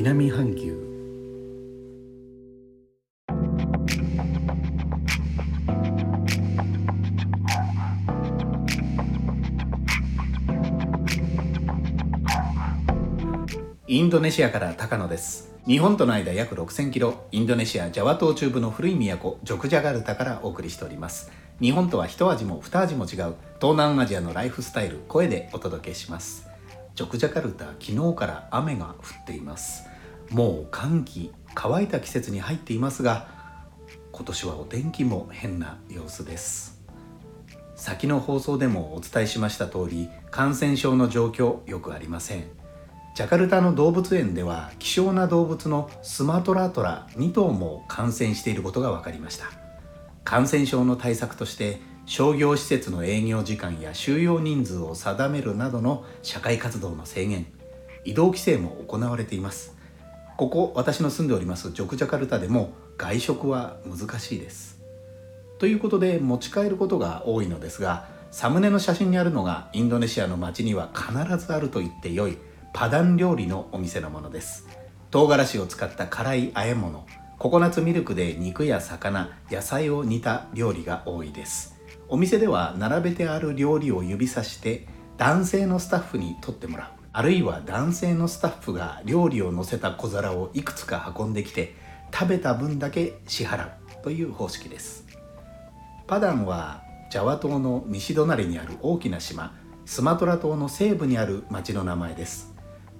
南半球。インドネシアから高野です。日本との間約6000キロ。インドネシアジャワ島中部の古い都ジョクジャカルタからお送りしております。日本とは一味も二味も違う東南アジアのライフスタイル声でお届けします。ジョクジャカルタ昨日から雨が降っています。もう寒気乾いた季節に入っていますが今年はお天気も変な様子です。先の放送でもお伝えしました通り感染症の状況よくありません。ジャカルタの動物園では希少な動物のスマトラトラ2頭も感染していることが分かりました。感染症の対策として商業施設の営業時間や収容人数を定めるなどの社会活動の制限移動規制も行われています。ここ私の住んでおりますジョクジャカルタでも外食は難しいです。ということで持ち帰ることが多いのですがサムネの写真にあるのがインドネシアの街には必ずあると言ってよいパダン料理のお店のものです。唐辛子を使った辛い和え物ココナッツミルクで肉や魚野菜を煮た料理が多いです。お店では並べてある料理を指さして男性のスタッフに取ってもらう。あるいは男性のスタッフが料理を乗せた小皿をいくつか運んできて食べた分だけ支払うという方式です。パダンはジャワ島の西隣にある大きな島スマトラ島の西部にある町の名前です。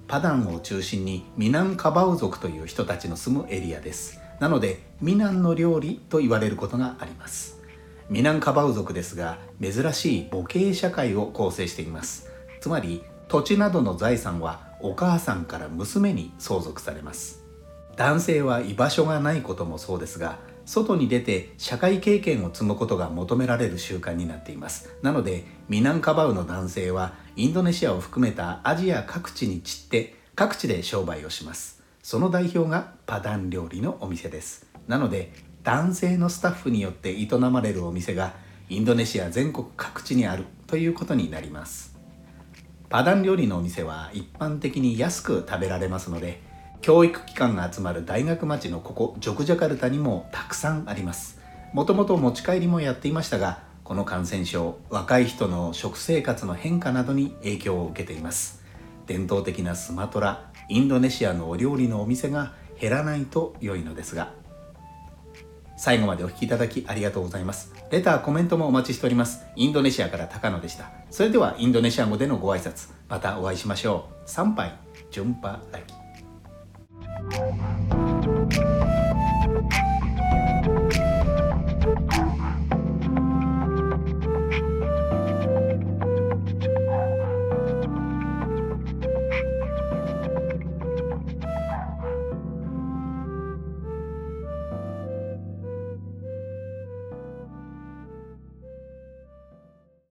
パダンを中心にミナンカバウ族という人たちの住むエリアです。なのでミナンの料理と言われることがあります。ミナンカバウ族ですが珍しい母系社会を構成しています。つまり土地などの財産はお母さんから娘に相続されます。男性は居場所がないこともそうですが外に出て社会経験を積むことが求められる習慣になっています。なのでミナンカバウの男性はインドネシアを含めたアジア各地に散って各地で商売をします。その代表がパダン料理のお店です。なので男性のスタッフによって営まれるお店がインドネシア全国各地にあるということになります。パダン料理のお店は一般的に安く食べられますので教育機関が集まる大学町のここジョクジャカルタにもたくさんあります。もともと持ち帰りもやっていましたがこの感染症若い人の食生活の変化などに影響を受けています。伝統的なスマトラインドネシアのお料理のお店が減らないと良いのですが最後までお聴きいただきありがとうございます。レターコメントもお待ちしております。インドネシアから高野でした。それではインドネシア語でのご挨拶。またお会いしましょう。参拝順波ラキ